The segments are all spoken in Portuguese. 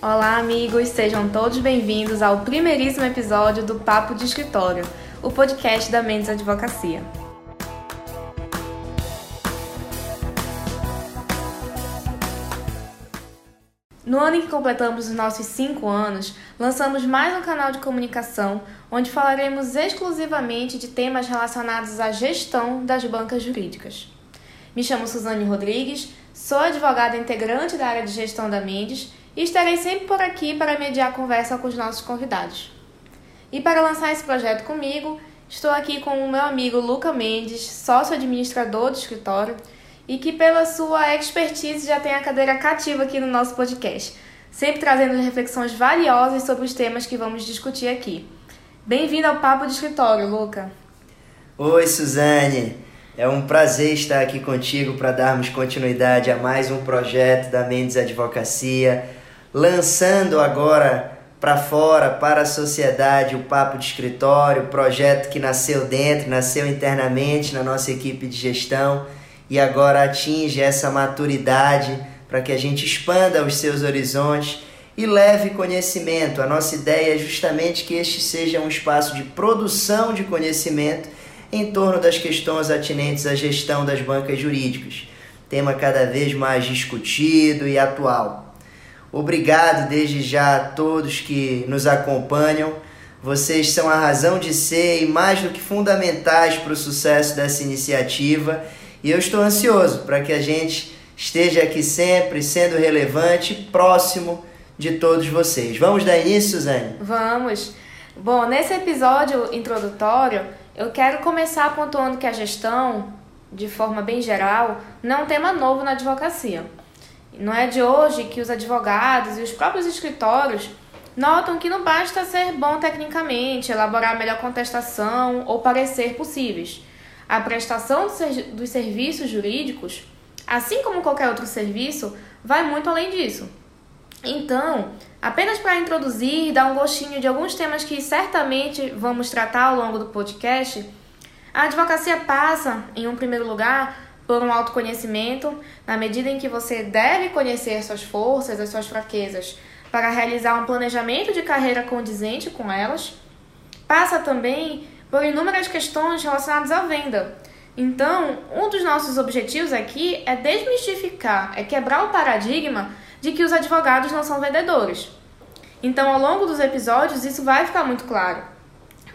Olá, amigos, sejam todos bem-vindos ao primeiríssimo episódio do Papo de Escritório, o podcast da Mendes Advocacia. No ano em que completamos os nossos cinco anos, lançamos mais um canal de comunicação onde falaremos exclusivamente de temas relacionados à gestão das bancas jurídicas. Me chamo Suzane Rodrigues, sou advogada integrante da área de gestão da Mendes e estarei sempre por aqui para mediar a conversa com os nossos convidados. E para lançar esse projeto comigo, estou aqui com o meu amigo Luca Mendes, sócio administrador do escritório, e que pela sua expertise já tem a cadeira cativa aqui no nosso podcast, sempre trazendo reflexões valiosas sobre os temas que vamos discutir aqui. Bem-vindo ao Papo de Escritório, Luca. Oi, Suzane. É um prazer estar aqui contigo para darmos continuidade a mais um projeto da Mendes Advocacia lançando agora para fora, para a sociedade, o Papo de Escritório, projeto que nasceu dentro, nasceu internamente na nossa equipe de gestão e agora atinge essa maturidade para que a gente expanda os seus horizontes e leve conhecimento. A nossa ideia é justamente que este seja um espaço de produção de conhecimento em torno das questões atinentes à gestão das bancas jurídicas, tema cada vez mais discutido e atual. Obrigado desde já a todos que nos acompanham. Vocês são a razão de ser e mais do que fundamentais para o sucesso dessa iniciativa. E eu estou ansioso para que a gente esteja aqui sempre sendo relevante, próximo de todos vocês. Vamos dar início, Suzane? Vamos. Bom, nesse episódio introdutório, eu quero começar pontuando que a gestão, de forma bem geral, não é um tema novo na advocacia. Não é de hoje que os advogados e os próprios escritórios notam que não basta ser bom tecnicamente, elaborar a melhor contestação ou parecer possíveis. A prestação dos serviços jurídicos, assim como qualquer outro serviço, vai muito além disso. Então, apenas para introduzir e dar um gostinho de alguns temas que certamente vamos tratar ao longo do podcast, a advocacia passa, em um primeiro lugar, por um autoconhecimento, na medida em que você deve conhecer suas forças, as suas fraquezas, para realizar um planejamento de carreira condizente com elas. Passa também por inúmeras questões relacionadas à venda. Então, um dos nossos objetivos aqui é desmistificar, é quebrar o paradigma de que os advogados não são vendedores. Então, ao longo dos episódios, isso vai ficar muito claro.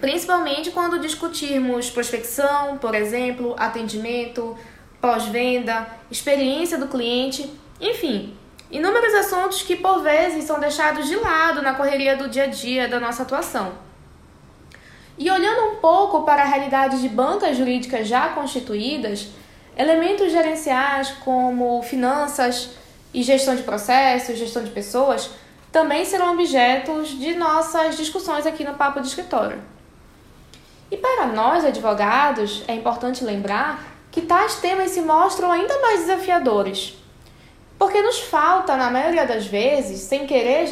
Principalmente quando discutirmos prospecção, por exemplo, atendimento, pós-venda, experiência do cliente, enfim, inúmeros assuntos que por vezes são deixados de lado na correria do dia a dia da nossa atuação. E olhando um pouco para a realidade de bancas jurídicas já constituídas, elementos gerenciais como finanças e gestão de processos, gestão de pessoas, também serão objetos de nossas discussões aqui no Papo de Escritório. E para nós, advogados, é importante lembrar que tais temas se mostram ainda mais desafiadores. Porque nos falta, na maioria das vezes, sem querer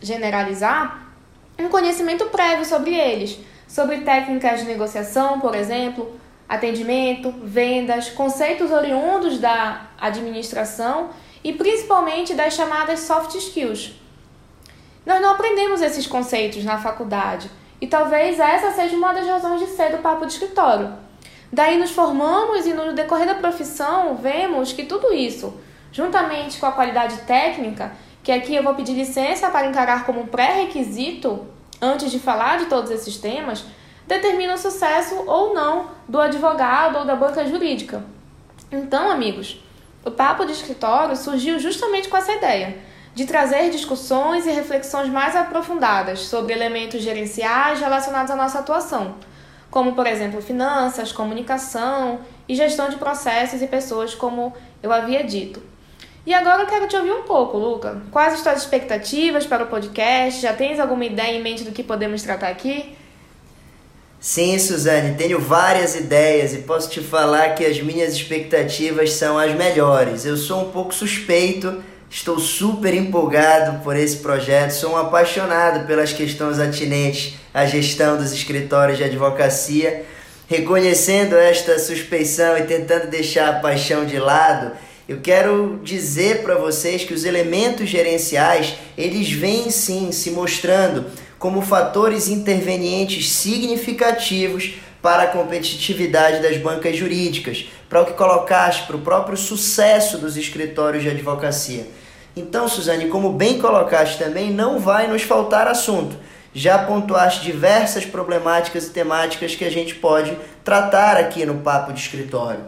generalizar, um conhecimento prévio sobre eles, sobre técnicas de negociação, por exemplo, atendimento, vendas, conceitos oriundos da administração e principalmente das chamadas soft skills. Nós não aprendemos esses conceitos na faculdade e talvez essa seja uma das razões de ser do papo de escritório Daí nos formamos e no decorrer da profissão vemos que tudo isso, juntamente com a qualidade técnica, que aqui eu vou pedir licença para encarar como pré-requisito antes de falar de todos esses temas, determina o sucesso ou não do advogado ou da banca jurídica. Então, amigos, o papo de escritório surgiu justamente com essa ideia de trazer discussões e reflexões mais aprofundadas sobre elementos gerenciais relacionados à nossa atuação como por exemplo finanças, comunicação e gestão de processos e pessoas, como eu havia dito. E agora eu quero te ouvir um pouco, Luca. Quais as tuas expectativas para o podcast? Já tens alguma ideia em mente do que podemos tratar aqui? Sim, Suzane, tenho várias ideias e posso te falar que as minhas expectativas são as melhores. Eu sou um pouco suspeito Estou super empolgado por esse projeto, sou um apaixonado pelas questões atinentes à gestão dos escritórios de advocacia. Reconhecendo esta suspeição e tentando deixar a paixão de lado, Eu quero dizer para vocês que os elementos gerenciais, eles vêm sim se mostrando como fatores intervenientes significativos para a competitividade das bancas jurídicas, para o que colocaste, para o próprio sucesso dos escritórios de advocacia. Então, Suzane, como bem colocaste também, não vai nos faltar assunto. Já pontuaste diversas problemáticas e temáticas que a gente pode tratar aqui no Papo de Escritório.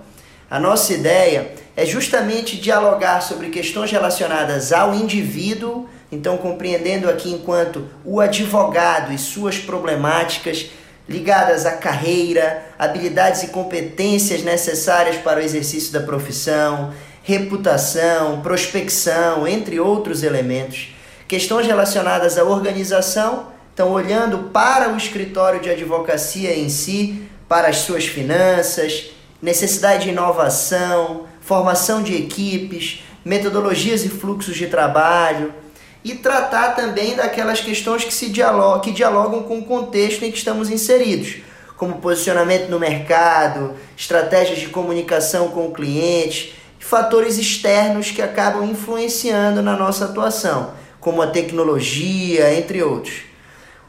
A nossa ideia é justamente dialogar sobre questões relacionadas ao indivíduo, então compreendendo aqui enquanto o advogado e suas problemáticas ligadas à carreira, habilidades e competências necessárias para o exercício da profissão, reputação, prospecção, entre outros elementos. Questões relacionadas à organização, então olhando para o escritório de advocacia em si, para as suas finanças, necessidade de inovação, formação de equipes, metodologias e fluxos de trabalho, e tratar também daquelas questões que, se dialogam, que dialogam com o contexto em que estamos inseridos, como posicionamento no mercado, estratégias de comunicação com o cliente, fatores externos que acabam influenciando na nossa atuação, como a tecnologia, entre outros.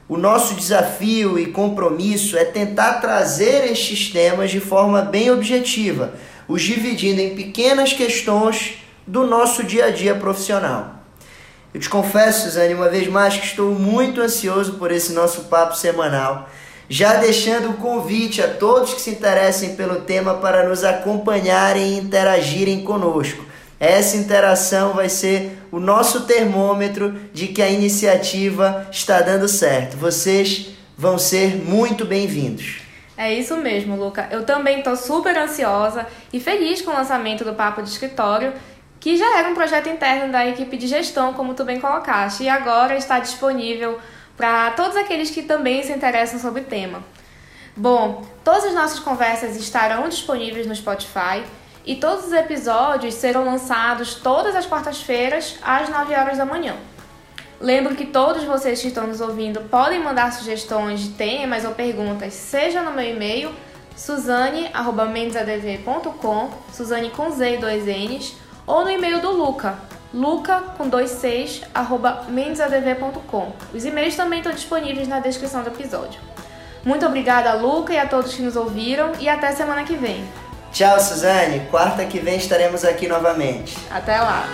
O nosso desafio e compromisso é tentar trazer estes temas de forma bem objetiva, os dividindo em pequenas questões do nosso dia a dia profissional. Eu te confesso, Suzane, uma vez mais que estou muito ansioso por esse nosso papo semanal. Já deixando o convite a todos que se interessem pelo tema para nos acompanharem e interagirem conosco. Essa interação vai ser o nosso termômetro de que a iniciativa está dando certo. Vocês vão ser muito bem-vindos. É isso mesmo, Luca. Eu também estou super ansiosa e feliz com o lançamento do Papo de Escritório que já era um projeto interno da equipe de gestão, como tu bem colocaste, e agora está disponível para todos aqueles que também se interessam sobre o tema. Bom, todas as nossas conversas estarão disponíveis no Spotify e todos os episódios serão lançados todas as quartas-feiras às 9 horas da manhã. Lembro que todos vocês que estão nos ouvindo podem mandar sugestões de temas ou perguntas, seja no meu e-mail suzane@mendesadv.com, Suzane com Z e dois N's, ou no e-mail do Luca, luca com dois seis, arroba mendesadv.com. Os e-mails também estão disponíveis na descrição do episódio. Muito obrigada, Luca, e a todos que nos ouviram, e até semana que vem. Tchau, Suzane. Quarta que vem estaremos aqui novamente. Até lá.